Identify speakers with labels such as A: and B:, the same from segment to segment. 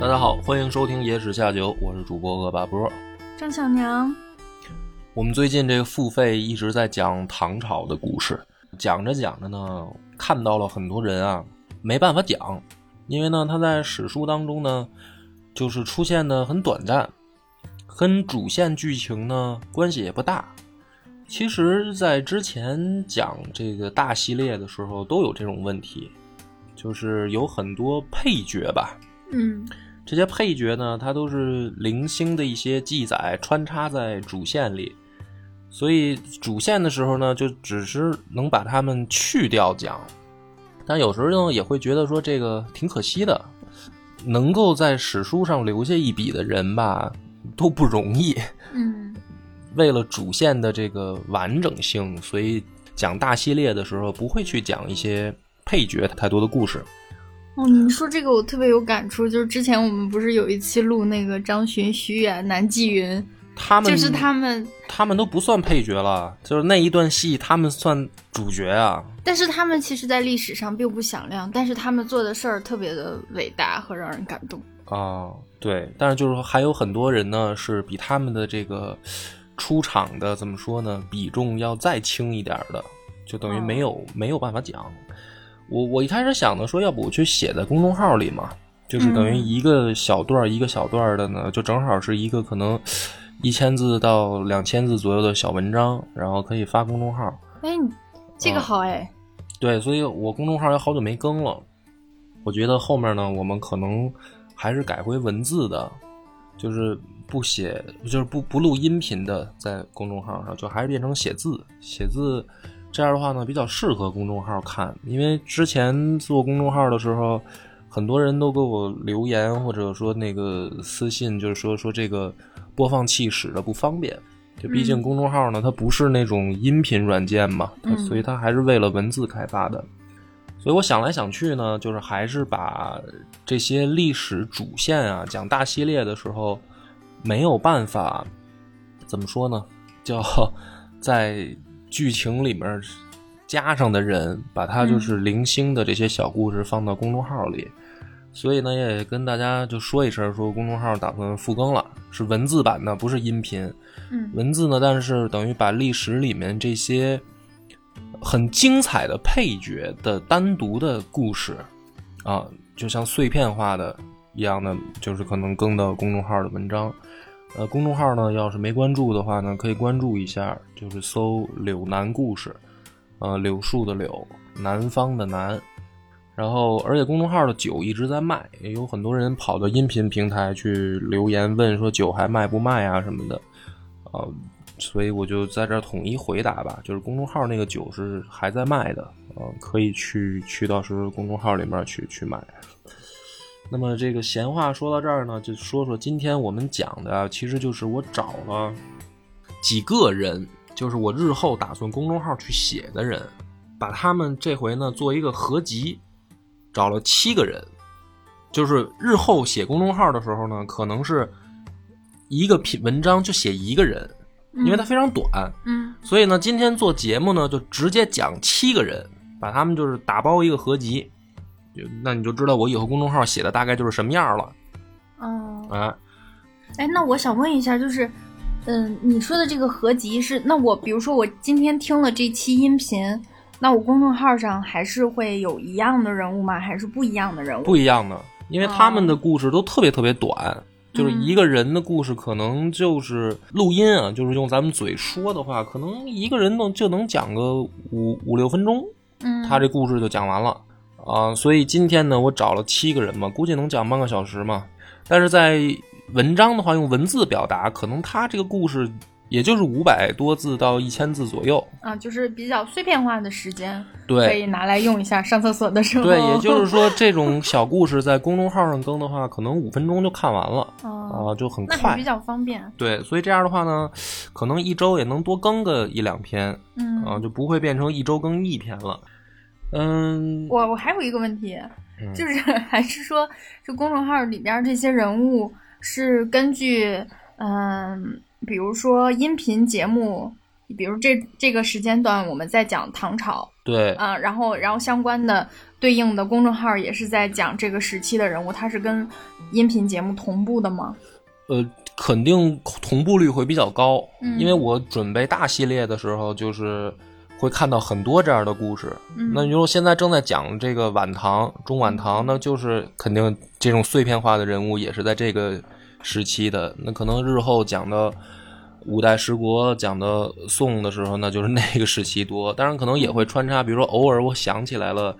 A: 大家好，欢迎收听《野史下酒》，我是主播恶霸波。
B: 张小娘，
A: 我们最近这个付费一直在讲唐朝的故事，讲着讲着呢，看到了很多人啊没办法讲，因为呢他在史书当中呢，就是出现的很短暂，跟主线剧情呢关系也不大。其实，在之前讲这个大系列的时候，都有这种问题，就是有很多配角吧，
B: 嗯
A: 这些配角呢，它都是零星的一些记载穿插在主线里，所以主线的时候呢，就只是能把他们去掉讲。但有时候呢，也会觉得说这个挺可惜的，能够在史书上留下一笔的人吧，都不容易。
B: 嗯
A: 为了主线的这个完整性，所以讲大系列的时候不会去讲一些配角太多的故事。
B: 哦，你说这个我特别有感触，就是之前我们不是有一期录那个张巡、徐远、南霁云，
A: 他们
B: 就是他们，
A: 他们都不算配角了，就是那一段戏他们算主角啊。
B: 但是他们其实在历史上并不响亮，但是他们做的事儿特别的伟大和让人感动。
A: 啊，对，但是就是说还有很多人呢，是比他们的这个出场的怎么说呢，比重要再轻一点儿的，就等于没有、没有办法讲。我我一开始想的说，要不我去写在公众号里嘛，就是等于
B: 嗯
A: 一个小段儿一个小段儿的呢，就正好是一个可能一千字到两千字左右的小文章，然后可以发公众号。
B: 哎，你这个好哎，
A: 对，所以我公众号也好久没更了。我觉得后面呢，我们可能还是改回文字的，就是不写，就是不不录音频的，在公众号上，就还是变成写字。写字这样的话呢，比较适合公众号看，因为之前做公众号的时候，很多人都给我留言或者说那个私信，就是说说这个播放器使得不方便。就毕竟
B: 嗯
A: 公众号呢，它不是那种音频软件嘛，所以它还是为了文字开发的。所以我想来想去呢，就是还是把这些历史主线啊讲大系列的时候，没有办法怎么说呢，叫 在剧情里面加上的人，把他就是零星的这些小故事放到公众号里。所以呢，也跟大家就说一声，说公众号打算复更了，是文字版的，不是音频。
B: 嗯
A: 文字呢，但是等于把历史里面这些很精彩的配角的单独的故事啊，就像碎片化的一样的，就是可能更到公众号的文章。呃，公众号呢，要是没关注的话呢，可以关注一下，就是搜“柳南故事”，呃，柳树的柳，南方的南。然后，而且公众号的酒一直在卖，也有很多人跑到音频平台去留言问说酒还卖不卖啊什么的。呃、所以我就在这儿统一回答吧，就是公众号那个酒是还在卖的，呃，可以去去到时候公众号里面去去买。那么这个闲话说到这儿呢，就说说今天我们讲的啊，其实就是我找了几个人，就是我日后打算公众号去写的人，把他们这回呢做一个合集，找了七个人，就是日后写公众号的时候呢，可能是一个品文章就写一个人，因为它非常短，
B: 嗯。
A: 所以呢，今天做节目呢，就直接讲七个人，把他们就是打包一个合集，就那你就知道我以后公众号写的大概就是什么样了
B: 哦，
A: 啊。
B: 哎，那我想问一下，就是，嗯，你说的这个合集是，那我比如说我今天听了这期音频，那我公众号上还是会有一样的人物吗？还是不一样的人物？
A: 不一样的，因为他们的故事都特别特别短，就是
B: 嗯
A: 一个人的故事可能就是录音啊，就是用咱们嘴说的话，可能一个人能就能讲个五五六分钟，
B: 嗯，
A: 他这故事就讲完了啊。所以今天呢，我找了七个人嘛，估计能讲半个小时嘛。但是在文章的话，用文字表达，可能他这个故事也就是五百多字到一千字左右。
B: 啊，就是比较碎片化的时间，
A: 对可
B: 以拿来用一下上厕所的时候。
A: 对，也就是说，这种小故事在公众号上更的话，可能五分钟就看完了
B: 哦，
A: 啊，就很快
B: 比。较方便。
A: 对，所以这样的话呢，可能一周也能多更个一两篇
B: 嗯，
A: 啊，就不会变成一周更一篇了。嗯，
B: 我我还有一个问题，
A: 嗯。
B: 就是 还是说，这公众号里边这些人物是根据嗯、比如说音频节目，比如这这个时间段我们在讲唐朝，
A: 对，
B: 啊，然后然后相关的对应的公众号也是在讲这个时期的人物，它是跟音频节目同步的吗？
A: 呃，肯定同步率会比较高，
B: 嗯。
A: 因为我准备大系列的时候，就是会看到很多这样的故事。
B: 嗯
A: 那你说现在正在讲这个晚唐、中晚唐，那就是肯定这种碎片化的人物也是在这个时期的。那可能日后讲的五代十国、讲的宋的时候，那就是那个时期多。当然，可能也会穿插，比如说偶尔我想起来了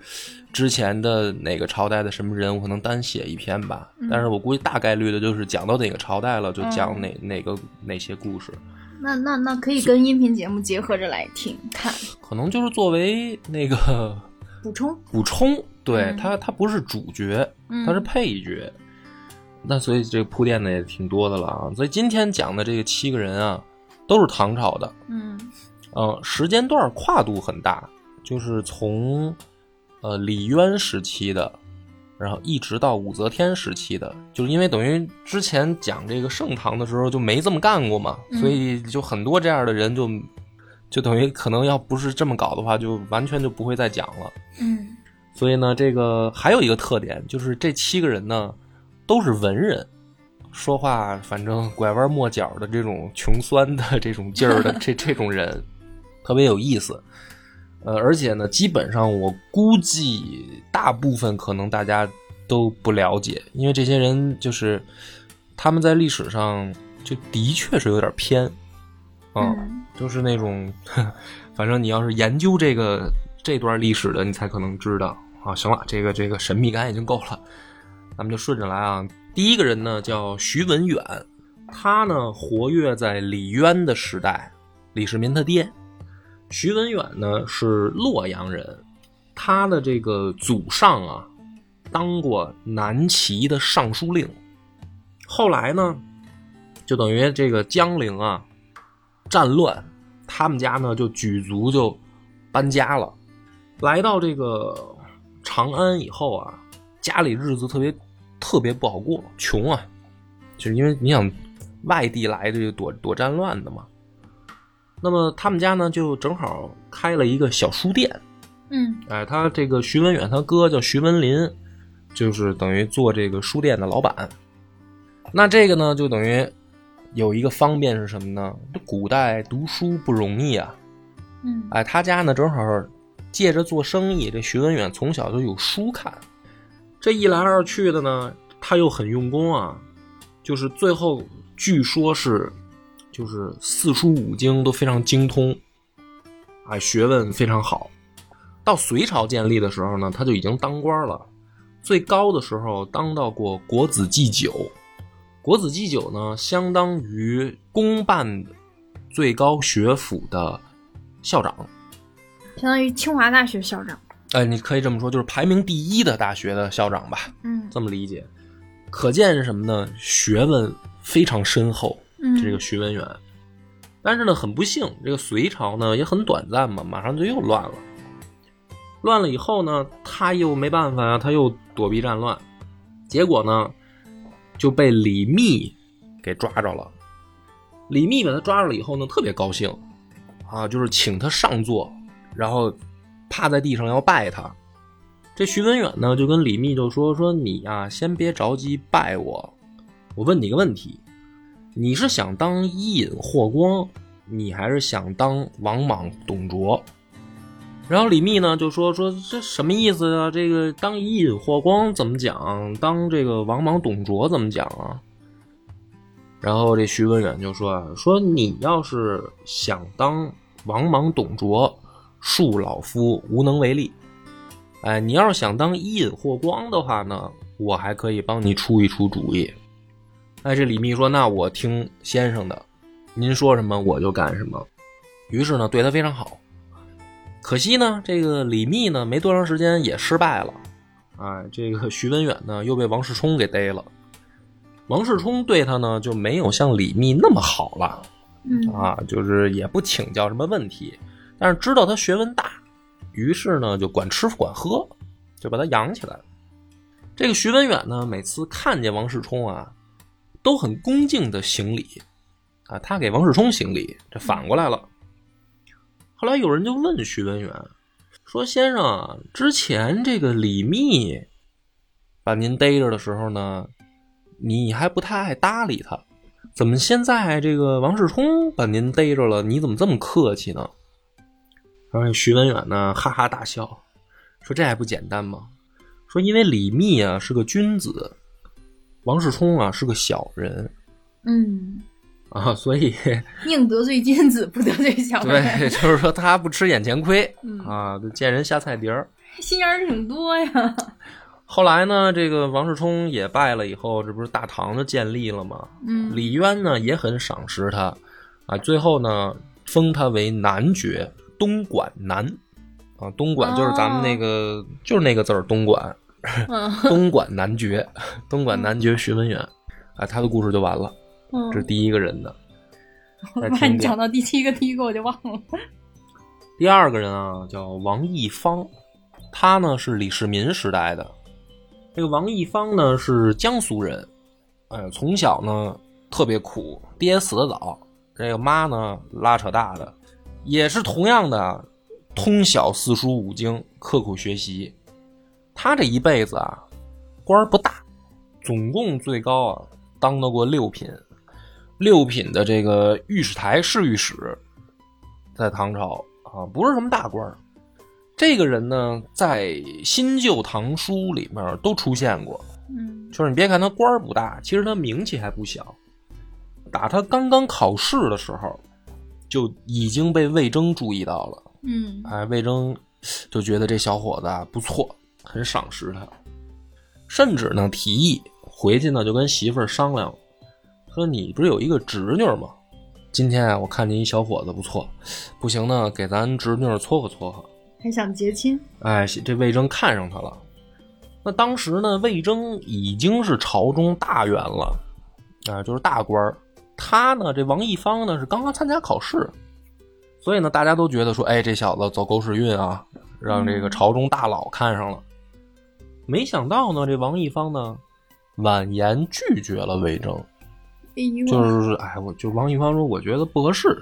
A: 之前的哪个朝代的什么人我，可能单写一篇吧。但是我估计大概率的就是讲到哪个朝代了，就讲哪、哪个哪些故事。
B: 那那那可以跟音频节目结合着来听看
A: 可能就是作为那个
B: 补充。
A: 补充，对
B: 嗯
A: 他，他不是主角，
B: 嗯
A: 他是配角。那所以这个铺垫的也挺多的了啊。所以今天讲的这个七个人啊，都是唐朝的，
B: 嗯
A: 呃，时间段跨度很大，就是从呃李渊时期的，然后一直到武则天时期的，就是因为等于之前讲这个盛唐的时候就没这么干过嘛，
B: 嗯
A: 所以就很多这样的人就就等于可能要不是这么搞的话，就完全就不会再讲了。
B: 嗯
A: 所以呢，这个还有一个特点，就是这七个人呢都是文人，说话反正拐弯抹角的这种穷酸的这种劲儿的 这这种人，特别有意思。呃，而且呢，基本上我估计大部分可能大家都不了解，因为这些人就是他们在历史上就的确是有点偏，啊
B: 嗯
A: 就是那种，反正你要是研究这个这段历史的，你才可能知道啊。行了，这个这个神秘感已经够了，咱们就顺着来啊。第一个人呢叫徐文远，他呢活跃在李渊的时代，李世民他爹。徐文远呢是洛阳人，他的这个祖上啊当过南齐的尚书令，后来呢就等于这个江陵啊战乱，他们家呢就举族就搬家了，来到这个长安以后啊，家里日子特别特别不好过，穷啊，就是因为你想外地来的就躲躲战乱的嘛。那么他们家呢就正好开了一个小书店，
B: 嗯
A: 哎，他这个徐文远他哥叫徐文林，就是等于做这个书店的老板。那这个呢，就等于有一个方便是什么呢？这古代读书不容易啊，
B: 嗯
A: 哎，他家呢正好借着做生意，这徐文远从小就有书看，这一来二去的呢，他又很用功啊，就是最后据说是就是四书五经都非常精通，哎，学问非常好。到隋朝建立的时候呢，他就已经当官了，最高的时候当到过国子祭酒。国子祭酒呢，相当于公办最高学府的校长。
B: 相当于清华大学校长。
A: 哎，你可以这么说，就是排名第一的大学的校长吧，
B: 嗯
A: 这么理解。可见是什么呢？学问非常深厚。
B: 嗯，
A: 这个徐文远，但是呢，很不幸，这个隋朝呢也很短暂嘛，马上就又乱了。乱了以后呢，他又没办法呀、他又躲避战乱，结果呢就被李密给抓着了。李密把他抓着了以后呢，特别高兴啊，就是请他上座，然后趴在地上要拜他。这徐文远呢就跟李密就说：“说你呀、先别着急拜我，我问你个问题，你是想当伊尹霍光，你还是想当王莽董卓？”然后李密呢就说：“说这什么意思啊？这个当伊尹霍光怎么讲？当这个王莽董卓怎么讲啊？”然后这徐文远就说：“啊，说你要是想当王莽董卓，恕老夫无能为力。哎，你要是想当伊尹霍光的话呢，我还可以帮你出一出主意。”哎，这李密说：“那我听先生的，您说什么我就干什么。”于是呢，对他非常好。可惜呢，这个李密呢，没多长时间也失败了。哎，这个徐文远呢，又被王世充给逮了。王世充对他呢，就没有像李密那么好了
B: 嗯
A: 啊，就是也不请教什么问题，但是知道他学问大，于是呢，就管吃管喝，就把他养起来了。这个徐文远呢，每次看见王世充啊，都很恭敬的行礼，啊，他给王世充行礼，这反过来了。后来有人就问徐文远说先生啊，之前这个李密把您逮着的时候呢，你还不太爱搭理他，怎么现在这个王世充把您逮着了，你怎么这么客气呢？然后徐文远呢，哈哈大笑，说这还不简单吗？说因为李密啊是个君子，王世充啊是个小人
B: 嗯，
A: 啊，所以
B: 宁得罪君子，不得罪小人。
A: 对，就是说他不吃眼前亏
B: 嗯
A: 啊，见人下菜碟儿。
B: 心眼儿挺多呀。
A: 后来呢，这个王世充也败了以后，这不是大唐就建立了吗？
B: 嗯
A: 李渊呢也很赏识他，啊，最后呢封他为男爵，东莞男，啊，东莞就是咱们那个、就是那个字儿东莞，
B: 嗯
A: 东莞男爵，东莞男爵徐文远，啊，他的故事就完了，
B: 嗯
A: 这是第一个人的。
B: 我
A: 再听听
B: 怕你讲到第七个、第一个我就忘了。
A: 第二个人啊，叫王义方，他呢是李世民时代的。这个王义方呢是江苏人，哎，从小呢特别苦，爹死的早，这个妈呢拉扯大的，也是同样的通晓四书五经，刻苦学习。他这一辈子啊，官儿不大，总共最高啊当到过六品，六品的这个御史台侍御史，在唐朝啊，不是什么大官儿。这个人呢，在新旧唐书里面都出现过。
B: 嗯
A: 就是你别看他官儿不大，其实他名气还不小。打他刚刚考试的时候，就已经被魏征注意到了。
B: 嗯
A: 哎，魏征就觉得这小伙子啊不错，很赏识他，甚至呢提议回去呢就跟媳妇儿商量，说你不是有一个侄女吗？今天啊我看见一小伙子不错，不行呢给咱侄女撮合撮合。
B: 还想结亲。
A: 哎，这魏征看上他了。那当时呢，魏征已经是朝中大员了，啊，就是大官儿。他呢，这王一方呢是刚刚参加考试，所以呢，大家都觉得说，哎，这小子走狗屎运啊，让这个朝中大佬看上了。没想到呢，这王一方呢，婉言拒绝了魏征。
B: 哎呦，
A: 就是哎，我就王一方说，我觉得不合适。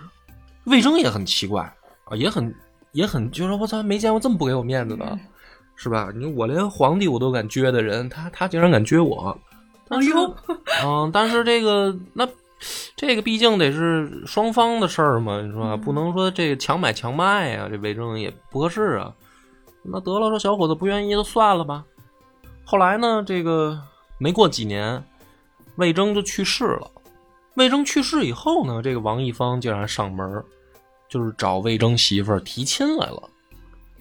A: 魏征也很奇怪啊，也很也很，就是我操，没见过这么不给我面子的，
B: 嗯
A: 是吧？你我连皇帝我都敢撅的人，他他竟然敢撅我，
B: 哎呦，
A: 嗯，但是这个那这个毕竟得是双方的事儿嘛，是吧？
B: 嗯
A: 不能说这个强买强卖啊，这魏征也不合适啊。那得了，说小伙子不愿意就算了吧。后来呢，这个没过几年，魏征就去世了。魏征去世以后呢，这个王一方竟然上门，就是找魏征媳妇儿提亲来了。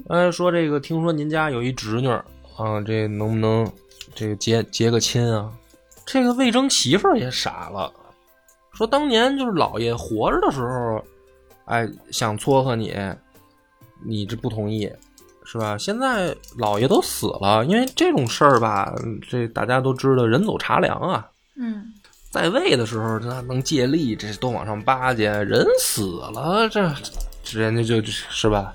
A: 哎，说这个听说您家有一侄女啊，这能不能这个结结个亲啊？这个魏征媳妇儿也傻了，说当年就是老爷活着的时候，哎，想撮合你，你这不同意，是吧？现在老爷都死了，因为这种事儿吧，这大家都知道，人走茶凉啊。
B: 嗯
A: 在位的时候，他能借力，这都往上巴结；人死了，这这人家就是吧？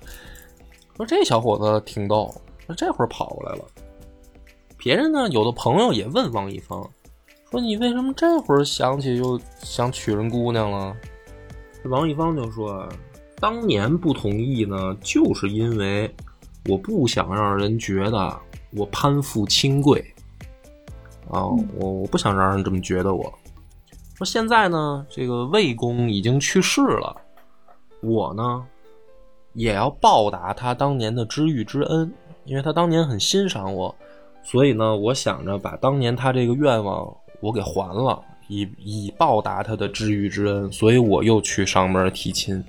A: 说这小伙子挺逗，那这会儿跑过来了。别人呢，有的朋友也问王一方，说你为什么这会儿想起又想娶人姑娘了？王一方就说，当年不同意呢，就是因为我不想让人觉得我攀附亲贵。啊，我我不想让人这么觉得我。说现在呢，这个魏公已经去世了，我呢也要报答他当年的知遇之恩，因为他当年很欣赏我，所以呢，我想着把当年他这个愿望我给还了，以以报答他的知遇之恩，所以我又去上门提亲。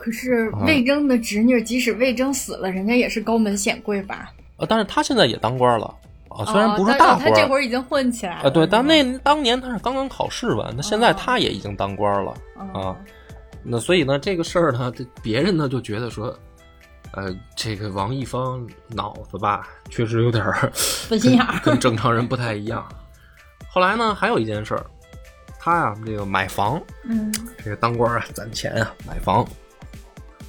B: 可是
A: 啊
B: 魏征的侄女，即使魏征死了，人家也是高门显贵吧？
A: 啊，但是他现在也当官了啊，虽然不是
B: 哦
A: 大官
B: 他这会儿已经混起来了。
A: 啊，对，但那当年他是刚刚考试完，那现在他也已经当官了。
B: 吗
A: 啊，那所以呢，这个事儿呢，这别人呢就觉得说，呃，这个王一方脑子吧，确实有点儿
B: 分心眼儿
A: 跟正常人不太一样。后来呢，还有一件事儿，他呀，这个买房，
B: 嗯
A: 这个当官啊，攒钱啊，买房。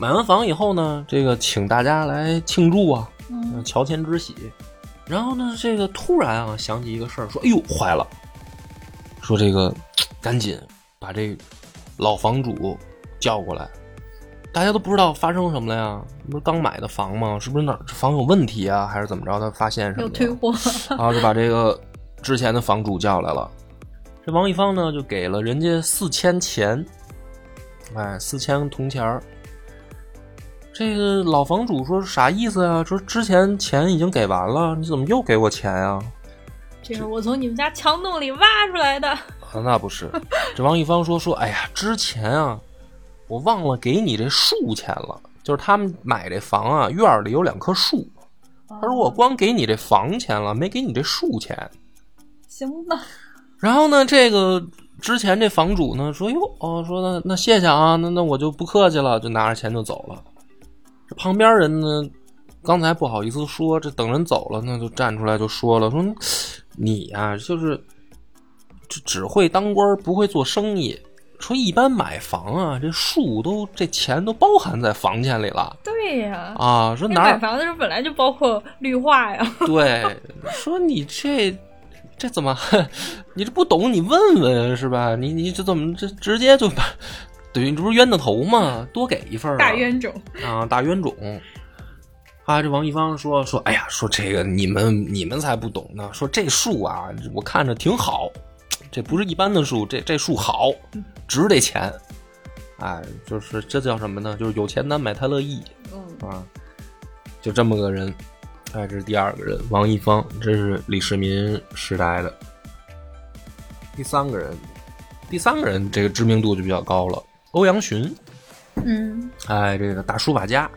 A: 买完房以后呢，这个请大家来庆祝啊，
B: 嗯
A: 乔迁之喜。然后呢，这个突然啊想起一个事儿，说：“哎呦，坏了！说这个赶紧把这老房主叫过来，大家都不知道发生什么了呀？不是刚买的房吗？是不是哪儿房有问题啊？还是怎么着？他发现什么
B: 有退货，
A: 然后就把这个之前的房主叫来了。这王一芳呢，就给了人家四千钱，哎，四千铜钱儿。这个老房主说啥意思啊？说之前钱已经给完了，你怎么又给我钱呀、
B: 这是我从你们家墙洞里挖出来的。
A: 啊，那不是。这王一芳说说，哎呀，之前啊，我忘了给你这树钱了。就是他们买这房啊，院儿里有两棵树。他说我光给你这房钱了，没给你这树钱。
B: 行吧，
A: 然后呢，这个之前这房主呢说哟哦，说那那谢谢啊，那那我就不客气了，就拿着钱就走了。这旁边人呢，刚才不好意思说，这等人走了呢，就站出来就说了，说你呀、就是只只会当官，不会做生意。说一般买房啊，这树都这钱都包含在房钱里了
B: 对呀、
A: 啊。说哪儿
B: 买房的时候本来就包括绿化呀。
A: 对，说你这这怎么，你这不懂，你问问是吧？你你这怎么这直接就把，等于这不是冤大头吗？多给一份儿啊
B: 大冤种，
A: 啊，大冤种。啊，这王一方说说，哎呀，说这个你们你们才不懂呢。说这树啊，我看着挺好，这不是一般的树，这这树好，值这钱。哎，就是这叫什么呢？就是有钱难买他乐意。
B: 嗯，
A: 啊，就这么个人。哎，这是第二个人，王一方，这是李世民时代的。第三个人，第三个人这个知名度就比较高了，欧阳询。
B: 嗯，
A: 哎，这个大书法家。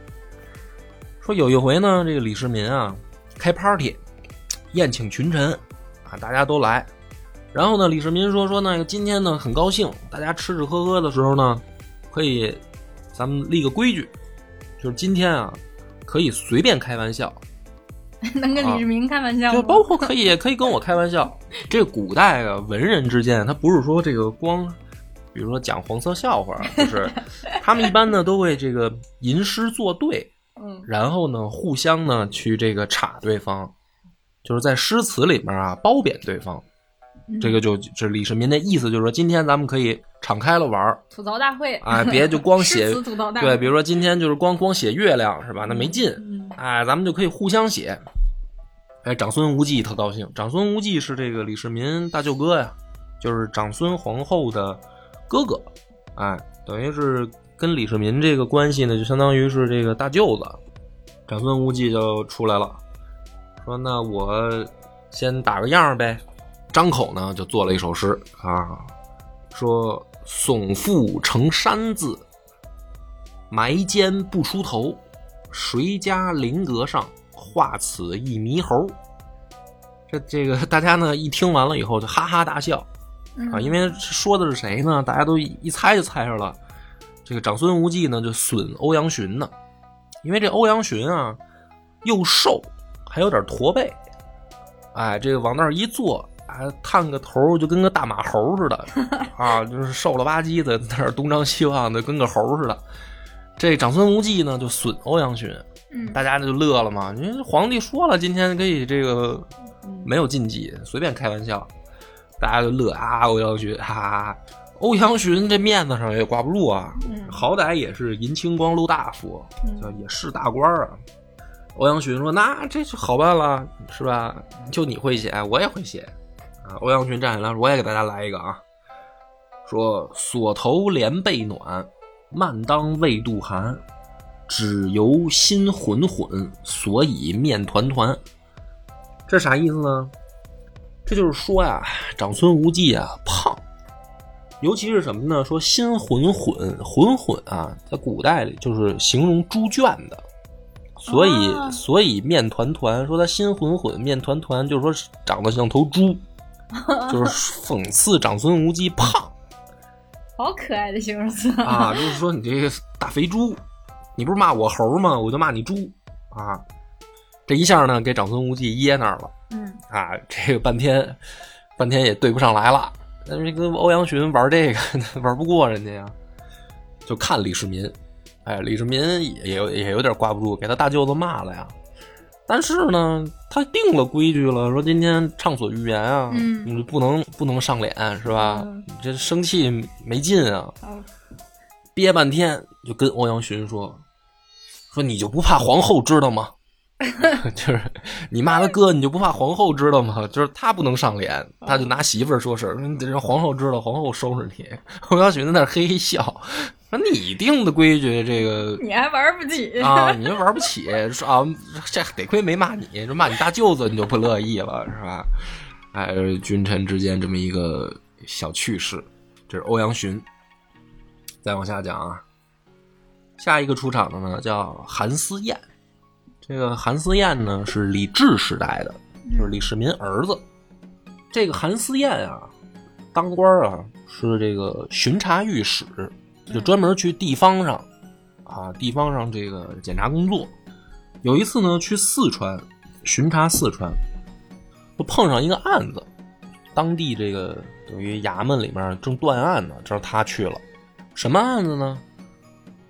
A: 说有一回呢，这个李世民啊开 party，宴请群臣啊，大家都来。然后呢，李世民说说那个今天呢很高兴，大家吃吃喝喝的时候呢，可以咱们立个规矩，就是今天啊可以随便开玩笑，
B: 能跟李世民开玩笑吗？
A: 就包括可以也可以跟我开玩笑。这古代啊，文人之间，他不是说这个光，比如说讲黄色笑话，就是他们一般呢都会这个吟诗作对，
B: 嗯
A: 然后呢互相呢去这个插对方，就是在诗词里面啊褒贬对方。
B: 嗯
A: 这个就这李世民的意思就是说，今天咱们可以敞开了玩儿，
B: 吐槽大会，
A: 哎，别就光写 对，比如说今天就是光光写月亮是吧？那没劲，
B: 嗯
A: 哎，咱们就可以互相写。哎，长孙无忌特高兴。长孙无忌是这个李世民大舅哥呀，就是长孙皇后的哥哥，哎，等于是跟李世民这个关系呢，就相当于是这个大舅子。长孙无忌就出来了，说：“那我先打个样儿呗。”张口呢就做了一首诗啊，说：“耸腹成山字，埋肩不出头，谁家灵阁上画此一猕猴？”这这个大家呢一听完了以后就哈哈大笑啊，因为说的是谁呢？大家都一一猜就猜着了。这个长孙无忌呢就损欧阳询呢，因为这欧阳询啊又瘦还有点驼背，哎，这个往那儿一坐，哎，探个头就跟个大马猴似的 啊，就是瘦了吧唧的，在那儿东张西望的，跟个猴似的。这长孙无忌呢就损欧阳询，
B: 嗯
A: 大家就乐了嘛。因为皇帝说了，今天可以这个没有禁忌，随便开玩笑，大家就乐啊。欧阳询，哈哈哈。欧阳询这面子上也挂不住啊，
B: 嗯
A: 好歹也是银青光禄大夫，
B: 嗯
A: 叫也是大官啊。欧阳询说：“那这就好办了，是吧？就你会写，我也会写啊。”欧阳询站起来说：“我也给大家来一个啊，说锁头连被暖，慢当未度寒，只由心混混，所以面团团。”这啥意思呢？这就是说呀，长孙无忌啊胖，尤其是什么呢？说心浑浑浑浑啊，在古代里就是形容猪圈的。所以，
B: 啊
A: 所以面团团说他心浑浑，面团团，就是说长得像头猪，就是讽刺长孙无忌胖
B: 好可爱的形容词
A: 啊，就是说你这个大肥猪，你不是骂我猴吗？我就骂你猪啊！这一下呢，给长孙无忌噎那儿了
B: 嗯
A: 啊！这个半天，半天也对不上来了。但是跟欧阳询玩这个 玩不过人家呀，就看李世民。哎，李世民也也有也有点挂不住，给他大舅子骂了呀。但是呢，他定了规矩了，说今天畅所欲言啊，
B: 嗯
A: 你不能不能上脸是吧？
B: 嗯
A: 你这生气没劲啊，
B: 好
A: 憋半天，就跟欧阳询说：“说你就不怕皇后知道吗？就是你骂他哥，你就不怕皇后知道吗？就是他不能上脸，他就拿媳妇儿说事儿，你得让皇后知道，皇后收拾你。”欧阳询在那嘿嘿笑，说：“你定的规矩，这个
B: 你还玩不起
A: 啊，你玩不起，说啊，这得亏没骂你，这骂你大舅子，你就不乐意了，是吧？哎，君臣之间这么一个小趣事，这是欧阳询。再往下讲啊，下一个出场的呢叫韩思燕。这个韩思燕呢是李治时代的，就是李世民儿子。这个韩思燕啊，当官啊是这个巡查御史，就专门去地方上啊，地方上这个检查工作。有一次呢，去四川巡查四川，就碰上一个案子，当地这个等于衙门里面正断案呢，这他去了。什么案子呢？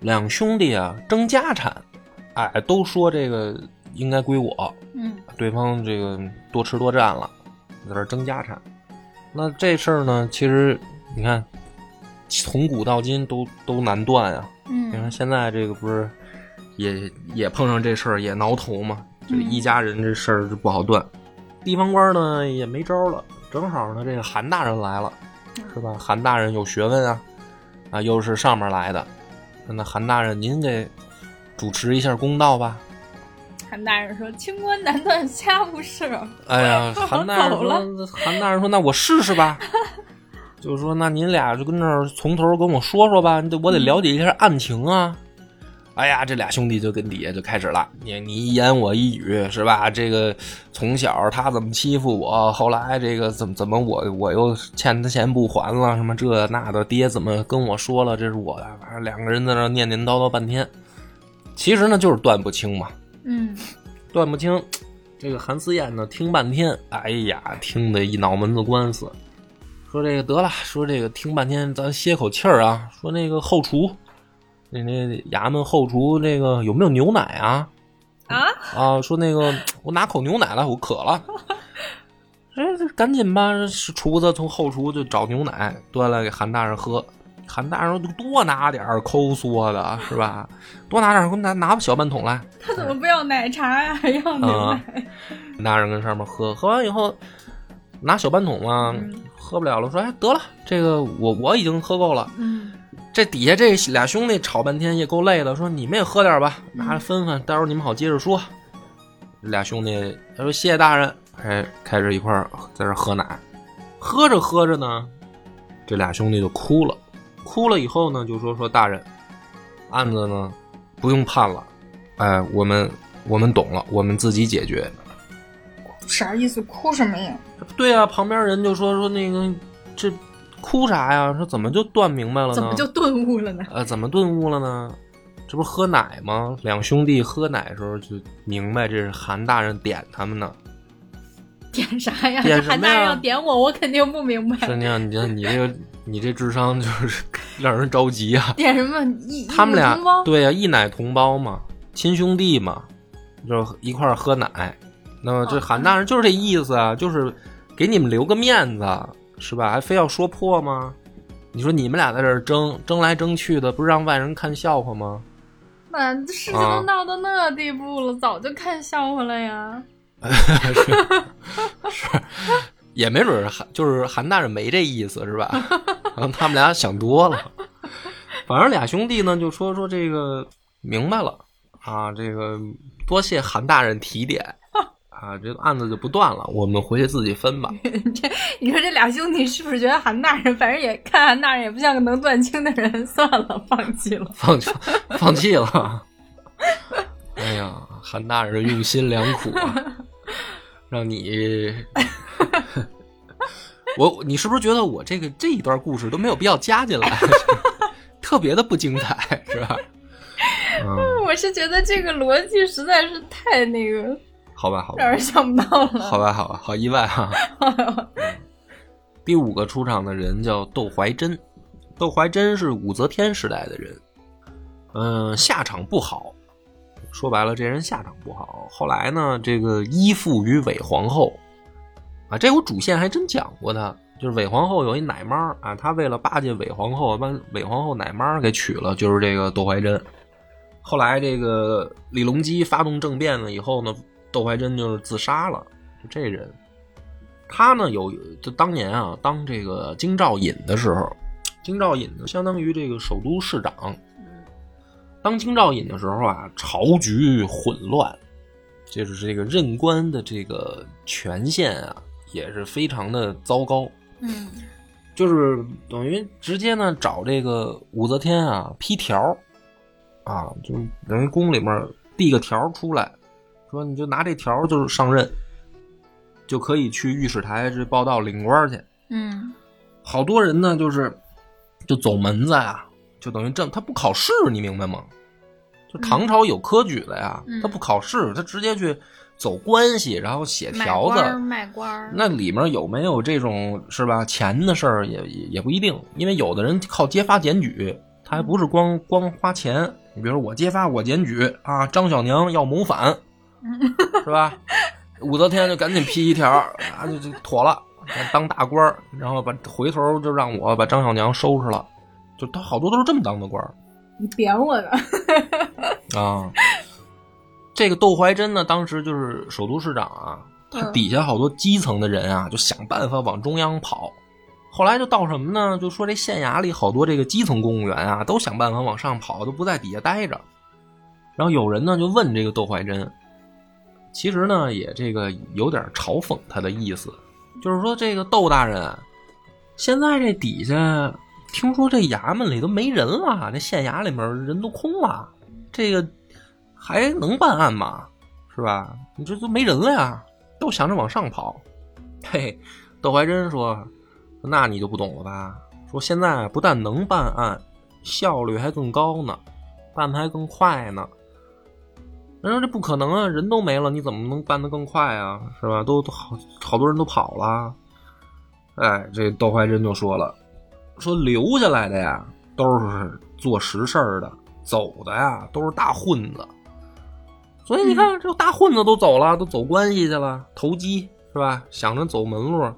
A: 两兄弟啊争家产，哎，都说这个应该归我，
B: 嗯
A: 对方这个多吃多占了，在这儿争家产。那这事儿呢，其实你看，从古到今都都难断啊。你看
B: 嗯
A: 现在这个不是也也碰上这事儿也挠头嘛？这
B: 嗯
A: 一家人这事儿就不好断。地方官呢也没招了，正好呢这个韩大人来了，是吧？韩大人有学问啊，啊又是上面来的，那韩大人您给主持一下公道吧。
B: 韩大人说：“清官难断家务事。
A: 哎呀，韩大人说，韩大人说，那我试试吧。就是说，那您俩就跟这儿从头跟我说说吧，我得了解一下案情啊。哎呀，这俩兄弟就跟底下就开始了，你你一言我一语是吧？这个从小他怎么欺负我，后来这个怎么怎么我我又欠他钱不还了，什么这那的，爹怎么跟我说了，这是我的，反正两个人在那念念叨叨半天，其实呢就是断不清嘛。”
B: 嗯
A: 断不清。这个韩思燕呢，听半天，哎呀，听得一脑门子官司。说这个得了，说这个听半天，咱歇口气儿啊。说那个后厨，那那衙门后厨那个有没有牛奶啊？
B: 啊，
A: 啊，说那个我拿口牛奶来，我渴了。哎，这赶紧吧，是厨子从后厨就找牛奶端来给韩大人喝。韩大人说多拿点儿，抠缩的是吧？多拿点儿，给我拿拿小半桶来。
B: 他怎么不要奶茶呀，还要牛
A: 啊
B: 奶？
A: 大人跟上面喝，喝完以后拿小半桶嘛，
B: 嗯
A: 喝不了了，说哎得了，这个我我已经喝够了。
B: 嗯
A: 这底下这俩兄弟吵半天也够累的，说你们也喝点吧，拿着分分，待会儿你们好接着说。俩兄弟他说谢谢大人，哎，开始一块儿在这喝奶，喝着喝着呢，这俩兄弟就哭了，哭了以后呢，就说说大人，案子呢不用判了，哎，我们我们懂了，我们自己解决。
B: 啥意思？哭什么呀？
A: 对啊，旁边人就说说那个这哭啥呀？说怎么就断明白了呢？
B: 怎么就顿悟了呢？
A: 呃怎么顿悟了呢？这不是喝奶吗？两兄弟喝奶的时候就明白这是韩大人点他们呢。
B: 点啥呀？
A: 点什么呀
B: 韩大人要点我，我肯定不明白。
A: 是那样，你这你这个你这智商就是 让人着急啊！
B: 点什么？一
A: 他们俩对呀、一奶同胞嘛，亲兄弟嘛，就一块儿喝奶。那么这
B: 哦
A: 韩大人就是这意思啊，就是给你们留个面子，是吧？还非要说破吗？你说你们俩在这儿争争来争去的，不是让外人看笑话吗？
B: 那事情
A: 啊
B: 都闹到那地步了，早就看笑话了呀。
A: 也没准儿韩就是韩大人没这意思，是吧？然后他们俩想多了。反正俩兄弟呢就说说这个明白了啊，这个多谢韩大人提点 啊，这个案子就不断了，我们回去自己分吧。
B: 这你说这俩兄弟是不是觉得韩大人，反正也看韩大人也不像个能断清的人，算了，放弃了。
A: 放弃放弃了。哎呀，韩大人用心良苦啊，让你 我你是不是觉得我这个这一段故事都没有必要加进来，特别的不精彩，是吧？嗯，
B: 我是觉得这个逻辑实在是太那个，
A: 好吧，好吧
B: 让，人想不到了。
A: 好吧，好吧，好意外哈、第五个出场的人叫窦怀真，窦怀真是武则天时代的人，嗯、下场不好。说白了，这人下场不好。后来呢，这个依附于韦皇后，啊，这我主线还真讲过他。就是韦皇后有一奶妈啊，她为了巴结韦皇后，把韦皇后奶妈给娶了，就是这个窦怀珍。后来这个李隆基发动政变了以后呢，窦怀珍就是自杀了。就这人，他呢有就当年啊当这个京兆尹的时候，京兆尹呢相当于这个首都市长。当清照尹的时候啊，朝局混乱，就是这个任官的这个权限啊也是非常的糟糕。
B: 嗯
A: 就是等于直接呢找这个武则天啊批条啊，就等于宫里面递个条出来，说你就拿这条就是上任，就可以去御史台这报道领官去。
B: 嗯
A: 好多人呢就是就走门子啊，就等于这他不考试，你明白吗？就唐朝有科举的呀，
B: 嗯
A: 他不考试，他直接去走关系，然后写条子。
B: 官卖官儿，
A: 那里面有没有这种是吧钱的事儿也也也不一定，因为有的人靠揭发检举，他还不是光光花钱。你比如说我揭发我检举啊，张小娘要谋反，是吧？武则天就赶紧批一条啊，就就妥了，当大官儿，然后把回头就让我把张小娘收拾了，就他好多都是这么当的官儿
B: 你贬我的，
A: 啊。这个窦怀珍呢，当时就是首都市长啊，他
B: 嗯
A: 底下好多基层的人啊，就想办法往中央跑。后来就到什么呢？就说这县衙里好多这个基层公务员啊，都想办法往上跑，都不在底下待着。然后有人呢就问这个窦怀珍，其实呢也这个有点嘲讽他的意思，就是说这个窦大人啊，现在这底下听说这衙门里都没人了，这县衙里面人都空了，这个还能办案吗？是吧？你这都没人了呀，都想着往上跑。嘿，窦怀珍说：“那你就不懂了吧？说现在不但能办案，效率还更高呢，办的还更快呢。人说这不可能啊，人都没了，你怎么能办得更快啊？是吧？都都好好多人都跑了。哎，这窦怀珍就说了，说留下来的呀都是做实事儿的，走的呀都是大混子。所以你看，这大混子都走了，都走关系去了，投机是吧？想着走门路，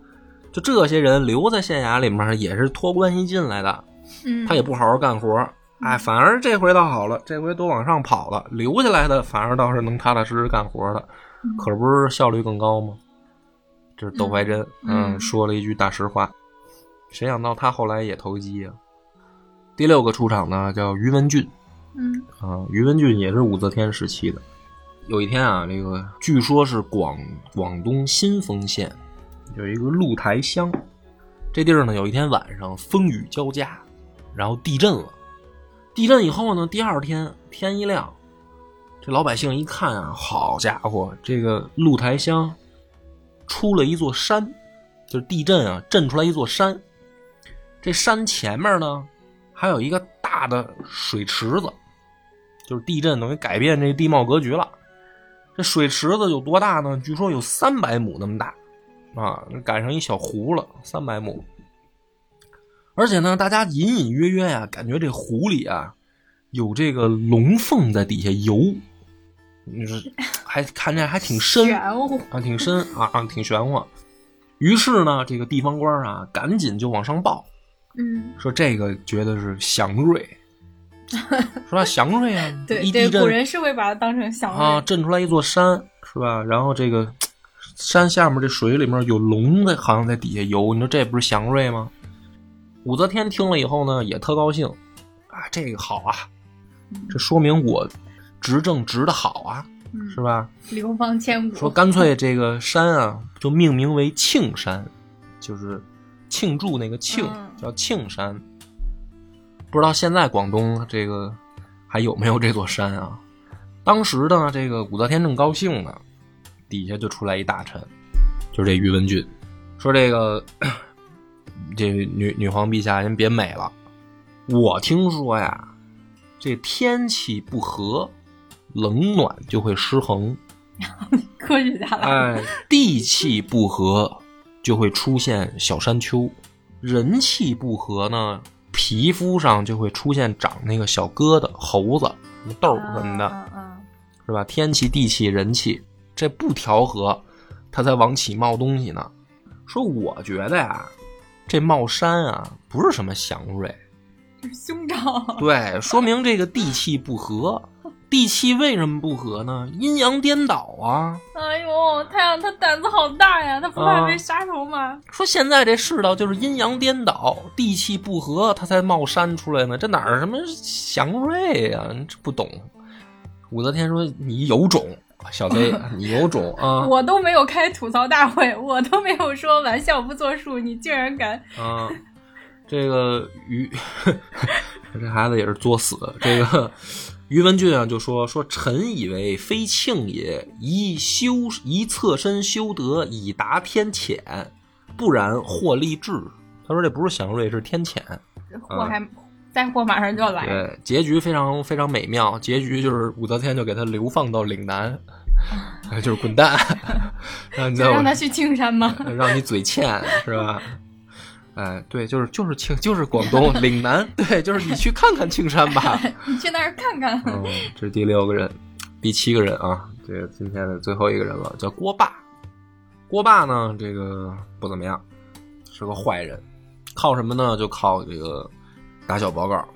A: 就这些人留在县衙里面也是托关系进来的，
B: 嗯，
A: 他也不好好干活，哎，反而这回倒好了，这回都往上跑了，留下来的反而倒是能踏踏实实干活的，可不是效率更高吗？这是窦怀珍，
B: 嗯
A: 嗯，说了一句大实话。谁想到他后来也投机啊？第六个出场呢，叫于文俊
B: 嗯
A: 啊，于文俊也是武则天时期的。有一天啊，这个据说是广广东新丰县有一个露台乡，这地儿呢有一天晚上风雨交加，然后地震了。地震以后呢，第二天天一亮，这老百姓一看啊，好家伙，这个露台乡出了一座山，就是地震啊，震出来一座山。这山前面呢，还有一个大的水池子，就是地震等于改变这地貌格局了。这水池子有多大呢？据说有三百亩那么大，啊，赶上一小湖了，三百亩。而且呢，大家隐隐约约呀、感觉这湖里啊有这个龙凤在底下游，就是 还看着还挺深，
B: 玄乎，
A: 啊，挺深啊，啊，挺玄乎。于是呢，这个地方官啊，赶紧就往上报，
B: 嗯，
A: 说这个觉得是祥瑞，是吧？祥瑞啊，
B: 对
A: 一地，震
B: 对古人是会把它当成祥瑞，
A: 啊，震出来一座山，是吧？然后这个山下面这水里面有龙在，好像在底下游，你说这不是祥瑞吗？武则天听了以后呢，也特高兴，啊，这个好啊，这说明我执政执的好啊，
B: 嗯
A: 是吧？
B: 流芳千古。
A: 说干脆这个山啊，就命名为庆山，就是庆祝那个庆，
B: 嗯
A: 叫庆山。不知道现在广东这个还有没有这座山啊？当时呢，这个武则天正高兴呢，底下就出来一大臣，就是这宇文俊，说这个这女女皇陛下，您别美了，我听说呀，这天气不和，冷暖就会失衡。
B: 科学家来了，
A: 哎，地气不和就会出现小山丘，人气不和呢，皮肤上就会出现长那个小疙瘩、猴子、什么痘什么的，是吧？天气、地气、人气这不调和，它才往起冒东西呢。说我觉得呀，这冒山啊不是什么祥瑞，
B: 这是凶兆。
A: 对，说明这个地气不和。地气为什么不和呢？阴阳颠倒啊！
B: 哎呦，太阳他胆子好大呀，他不怕
A: 啊
B: 被杀头吗？
A: 说现在这世道就是阴阳颠倒，地气不和，他才冒山出来呢。这哪儿什么祥瑞呀、你这不懂。武则天说：“你有种，小贼，你有种啊！
B: 我都没有开吐槽大会，我都没有说玩笑不作数，你竟然敢！
A: 啊，这个于 这孩子也是作死。这个于文俊啊，就说说臣以为非庆也，宜修宜侧身修德，以达天谴，不然祸立志。他说这不是祥瑞，是天谴。
B: 祸还灾祸马上就要来。
A: 对，结局非常非常美妙。结局就是武则天就给他流放到岭南，哎就是滚蛋 让你
B: 让他去青山吗？
A: 让你嘴欠是吧？哎，对，就是就是青就是广东 岭南，对，就是你去看看青山吧。
B: 你去那儿看看。
A: 嗯，这是第六个人，第七个人啊，这个今天的最后一个人了，叫郭霸。郭霸呢，这个不怎么样，是个坏人，靠什么呢？就靠这个打小报告，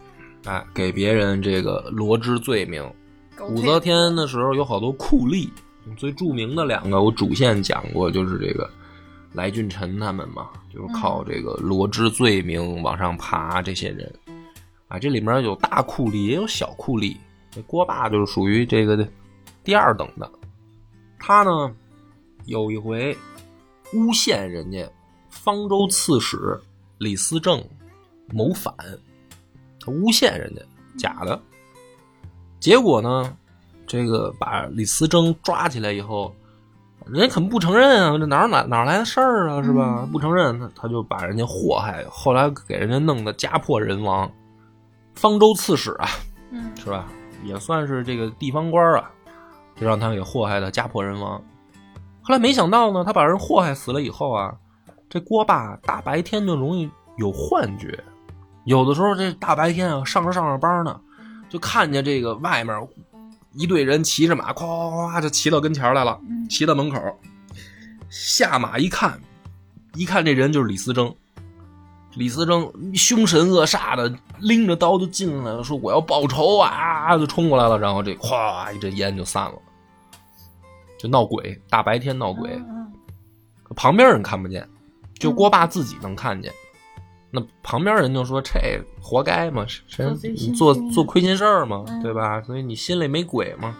A: 哎，给别人这个罗织罪名。武则天的时候有好多酷吏，最著名的两个我主线讲过，就是这个来俊臣他们嘛，就是靠这个罗织罪名往上爬这些人。啊，这里面有大酷吏，也有小酷吏。这郭霸就是属于这个第二等的。他呢，有一回诬陷人家方州刺史李思政谋反，他诬陷人家假的。结果呢，这个把李思政抓起来以后，人家肯不承认啊，这哪儿哪哪儿来的事儿啊，是吧？不承认，他他就把人家祸害，后来给人家弄得家破人亡。方州刺史啊，
B: 嗯
A: 是吧？也算是这个地方官啊，就让他给祸害的家破人亡。后来没想到呢，他把人祸害死了以后啊，这锅巴大白天就容易有幻觉，有的时候这大白天啊，上着上着班呢，就看见这个外面一队人骑着马，咵咵咵咵就骑到跟前来了，
B: 嗯
A: 骑到门口，下马一看，一看这人就是李思征。李思征凶神恶煞的拎着刀就进来了，说我要报仇啊，就冲过来了，然后这咵一阵烟就散了，就闹鬼，大白天闹鬼，
B: 嗯
A: 旁边人看不见，就郭爸自己能看见。那旁边人就说：“这活该嘛，谁你做做亏心事儿嘛，
B: 嗯
A: 对吧？所以你心里没鬼嘛，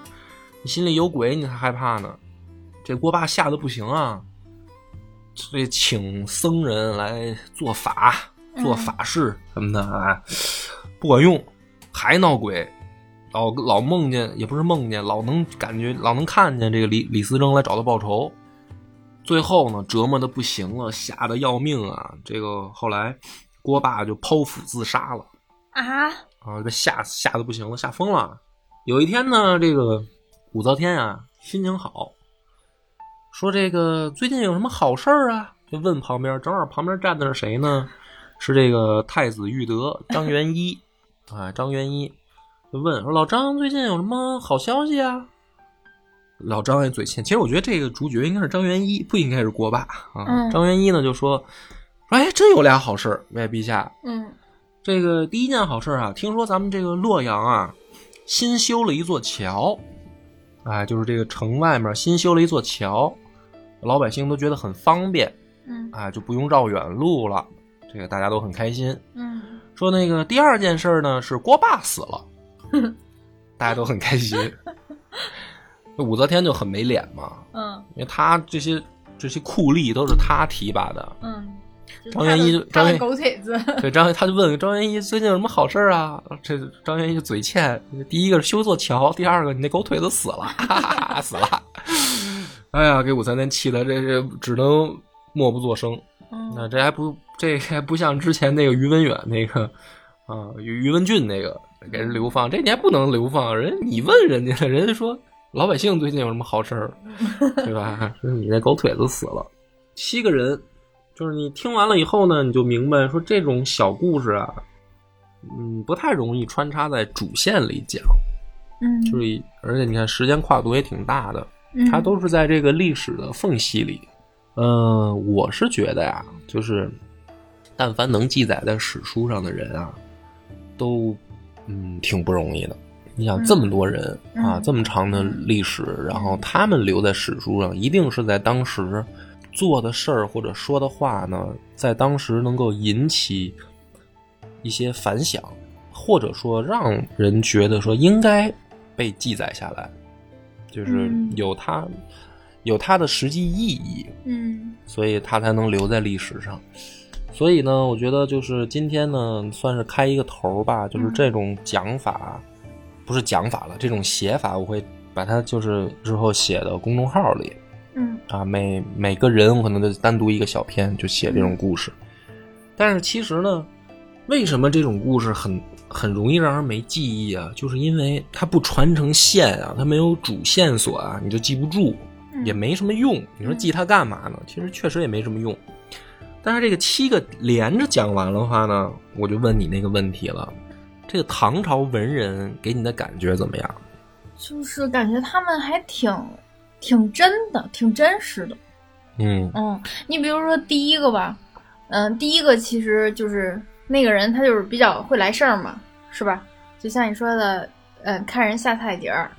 A: 你心里有鬼，你才害怕呢。这锅巴吓得不行啊，所以请僧人来做法、做法事什么的啊，不管用，还闹鬼，老老梦见，也不是梦见，老能感觉，老能看见这个李李思征来找他报仇。最后呢，折磨的不行了，吓得要命啊！这个后来，郭爸就剖腹自杀了
B: 啊，
A: 啊，这吓吓得不行了，吓疯了。有一天呢，这个武则天啊，心情好，说这个最近有什么好事儿啊？就问旁边，正好旁边站的是谁呢？是这个太子裕德张元一 啊，张元一就问说：“老张最近有什么好消息啊？”老张也嘴欠，其实我觉得这个主角应该是张元一，不应该是郭霸啊。
B: 嗯
A: 张元一呢就说：“说哎，真有俩好事儿，哎，陛下，
B: 嗯
A: 这个第一件好事啊，听说咱们这个洛阳啊，新修了一座桥，哎，就是这个城外面新修了一座桥，老百姓都觉得很方便，
B: 嗯
A: 啊，就不用绕远路了，这个大家都很开心。
B: 嗯
A: 说那个第二件事呢是郭霸死了，大家都很开心。那武则天就很没脸嘛，
B: 嗯
A: 因为他这些这些酷吏都是他提拔的，
B: 嗯，
A: 张元一张元
B: 狗腿子，
A: 对张元，他就问张元一最近有什么好事儿啊？这张元一就嘴欠，第一个是修座桥，第二个你那狗腿子死了，哈哈哈，死了。哎呀，给武则天气的这这只能默不作声。
B: 嗯
A: 那这还不这还不像之前那个于文远那个啊于于文俊那个给人流放，这你还不能流放，人你问人家，人家说老百姓最近有什么好事儿，对吧？说你那狗腿子死了，七个人，就是你听完了以后呢，你就明白说这种小故事啊，嗯，不太容易穿插在主线里讲，
B: 嗯，
A: 就是而且你看时间跨度也挺大的，
B: 嗯
A: 它都是在这个历史的缝隙里。嗯、我是觉得呀，就是但凡能记载在史书上的人啊，都嗯挺不容易的。你想这么多人啊，
B: 嗯
A: 这么长的历史，然后他们留在史书上，一定是在当时做的事儿或者说的话呢，在当时能够引起一些反响，或者说让人觉得说应该被记载下来，就是
B: 嗯
A: 有它有它的实际意义。
B: 嗯
A: 所以它才能留在历史上。所以呢，我觉得就是今天呢，算是开一个头儿吧，就是这种讲法，不是讲法了，这种写法，我会把它就是之后写到公众号里
B: 嗯
A: 啊，每每个人我可能就单独一个小篇，就写这种故事。但是其实呢，为什么这种故事很很容易让人没记忆啊？就是因为它不传承线啊，它没有主线索啊，你就记不住。
B: 嗯
A: 也没什么用。你说记它干嘛呢？其实确实也没什么用。但是这个七个连着讲完的话呢，我就问你那个问题了：这个唐朝文人给你的感觉怎么样？
B: 就是感觉他们还挺挺真的，挺真实的。
A: 嗯
B: 嗯，你比如说第一个吧，嗯，第一个其实就是那个人他就是比较会来事儿嘛，是吧？就像你说的，嗯，看人下菜碟儿，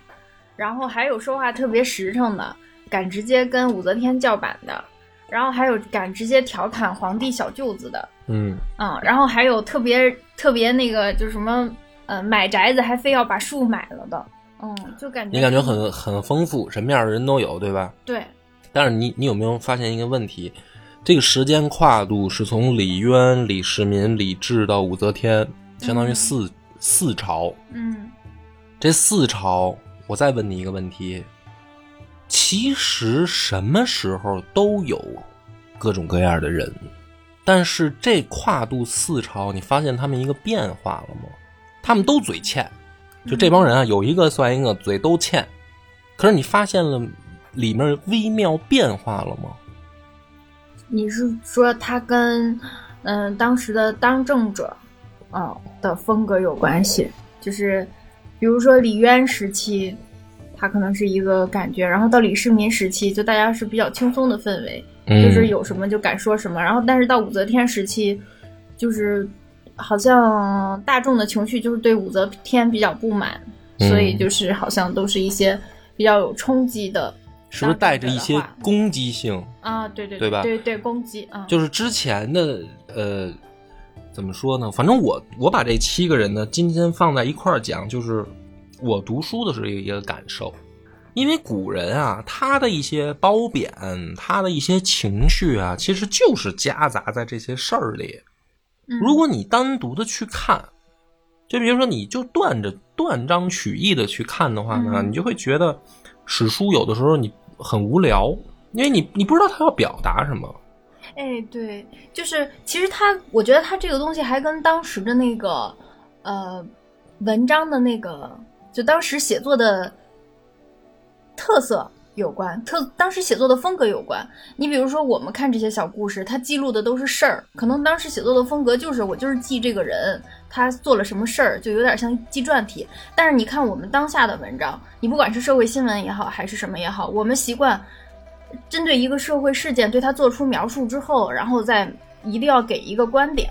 B: 然后还有说话特别实诚的，敢直接跟武则天叫板的，然后还有敢直接调侃皇帝小舅子的，
A: 嗯
B: 嗯，然后还有特别特别那个就是什么，呃，买宅子还非要把树买了的，嗯，就感觉
A: 你感觉很很丰富，什么样的人都有，对吧？
B: 对，
A: 但是你你有没有发现一个问题？这个时间跨度是从李渊、李世民、李治到武则天，相当于
B: 嗯
A: 四、四朝。
B: 嗯
A: 这四朝，我再问你一个问题：其实什么时候都有各种各样的人，但是这跨度四朝，你发现他们一个变化了吗？他们都嘴欠，就这帮人啊，有一个算一个，嘴都欠。可是你发现了里面微妙变化了吗？
B: 你是说他跟嗯、当时的当政者啊、的风格有关系？就是比如说李渊时期，他可能是一个感觉，然后到李世民时期，就大家是比较轻松的氛围，
A: 嗯
B: 就是有什么就敢说什么。然后但是到武则天时期，就是好像大众的情绪就是对武则天比较不满，
A: 嗯
B: 所以就是好像都是一些比较有冲击的。
A: 是不是带着一些攻击性？
B: 啊，对对
A: 对吧
B: 对对，攻击啊，
A: 就是之前的呃，怎么说呢？反正我我把这七个人呢，今天放在一块儿讲，就是我读书的时候一个感受。因为古人啊，他的一些褒贬，他的一些情绪啊，其实就是夹杂在这些事儿里。
B: 嗯
A: 如果你单独的去看，就比如说你就断着断章取义的去看的话呢，
B: 嗯
A: 你就会觉得史书有的时候你很无聊，因为你你不知道他要表达什么。
B: 哎，对，就是其实他，我觉得他这个东西还跟当时的那个呃文章的那个，就当时写作的特色有关，特当时写作的风格有关。你比如说，我们看这些小故事，它记录的都是事儿，可能当时写作的风格就是我就是记这个人他做了什么事儿，就有点像记传体。但是你看我们当下的文章，你不管是社会新闻也好，还是什么也好，我们习惯针对一个社会事件对它做出描述之后，然后再一定要给一个观点，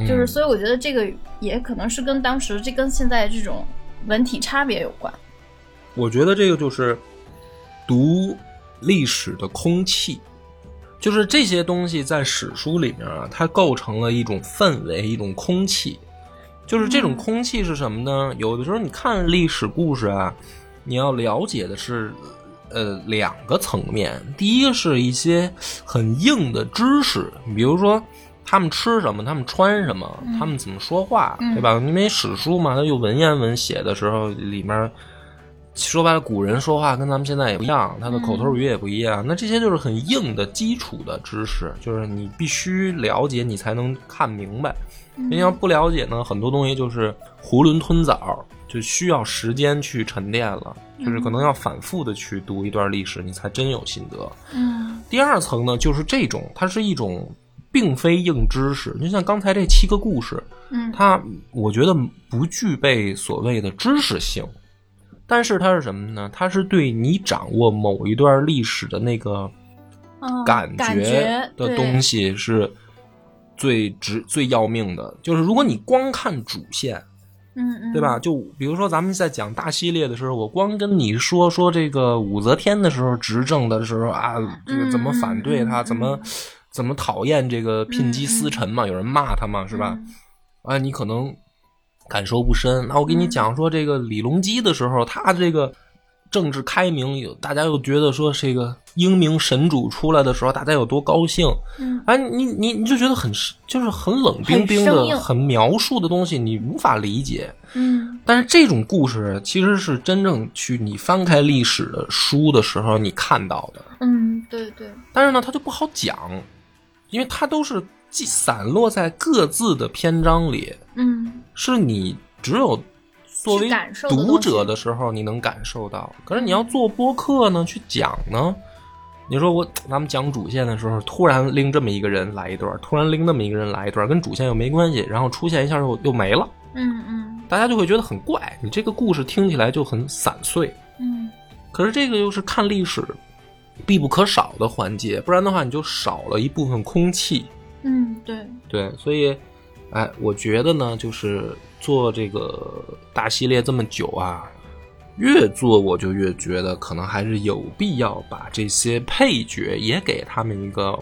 B: 就是
A: 嗯
B: 所以我觉得这个也可能是跟当时这跟现在这种文体差别有关。
A: 我觉得这个就是读历史的空气，就是这些东西在史书里面啊，它构成了一种氛围，一种空气。就是这种
B: 嗯
A: 空气是什么呢？有的时候你看历史故事啊，你要了解的是呃两个层面，第一个是一些很硬的知识，比如说。他们吃什么？他们穿什么？他们怎么说话？
B: 嗯
A: 对吧？因为史书嘛，它用文言文写的时候，里面说白了，古人说话跟咱们现在也不一样，他的口头语也不一样。那这些就是很硬的基础的知识，就是你必须了解，你才能看明白。你要不了解呢，很多东西就是囫囵吞枣，就需要时间去沉淀了，就是可能要反复的去读一段历史，你才真有心得。
B: 嗯
A: 第二层呢，就是这种，它是一种并非硬知识，就像刚才这七个故事，
B: 嗯
A: 它我觉得不具备所谓的知识性，但是它是什么呢？它是对你掌握某一段历史的那个
B: 嗯
A: 感
B: 感
A: 觉的东
B: 西，
A: 是最直最要命的，就是如果你光看主线，
B: 嗯嗯，
A: 对吧？？就比如说咱们在讲大系列的时候，我光跟你说说这个武则天的时候执政的时候啊，这个怎么反对他，怎么怎么讨厌这个聘姬司臣嘛，有人骂他嘛，是吧？啊，你可能感受不深。那我给你
B: 嗯
A: 讲说这个李隆基的时候，他这个政治开明，有大家又觉得说这个英明神主出来的时候，大家有多高兴。
B: 嗯
A: 哎，你你你就觉得很就是很冷冰冰的、
B: 很
A: 很描述的东西，你无法理解。
B: 嗯
A: 但是这种故事其实是真正去你翻开历史的书的时候你看到的，
B: 嗯，对对，
A: 但是呢，它就不好讲，因为它都是既散落在各自的篇章里，
B: 嗯。
A: 是你只有作为读者的时候你能感受到。可是你要做播客呢，去讲呢，你说我咱们讲主线的时候，突然拎这么一个人来一段，突然拎那么一个人来一段，跟主线又没关系，然后出现一下又又没了，
B: 嗯嗯。
A: 大家就会觉得很怪，你这个故事听起来就很散碎。
B: 嗯。
A: 可是这个又是看历史必不可少的环节，不然的话你就少了一部分空气。
B: 嗯，对，
A: 对，所以，哎，我觉得呢，就是做这个大系列这么久啊，越做我就越觉得可能还是有必要把这些配角也给他们一个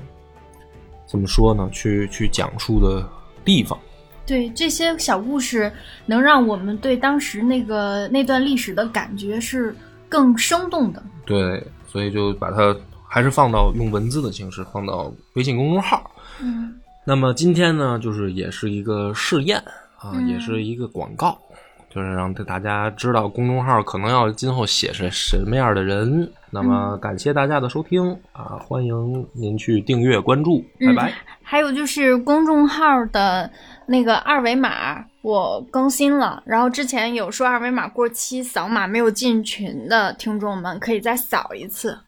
A: 怎么说呢，去去讲述的地方。
B: 对这些小故事，能让我们对当时那个那段历史的感觉是更生动的。
A: 对，所以就把它还是放到用文字的形式放到微信公众号。
B: 嗯
A: 那么今天呢，就是也是一个试验啊，
B: 嗯
A: 也是一个广告，就是让大家知道公众号可能要今后写是什么样的人。那么感谢大家的收听啊，欢迎您去订阅关注，拜拜。
B: 还有就是公众号的那个二维码，我更新了。然后之前有说二维码过期，扫码没有进群的听众们可以再扫一次。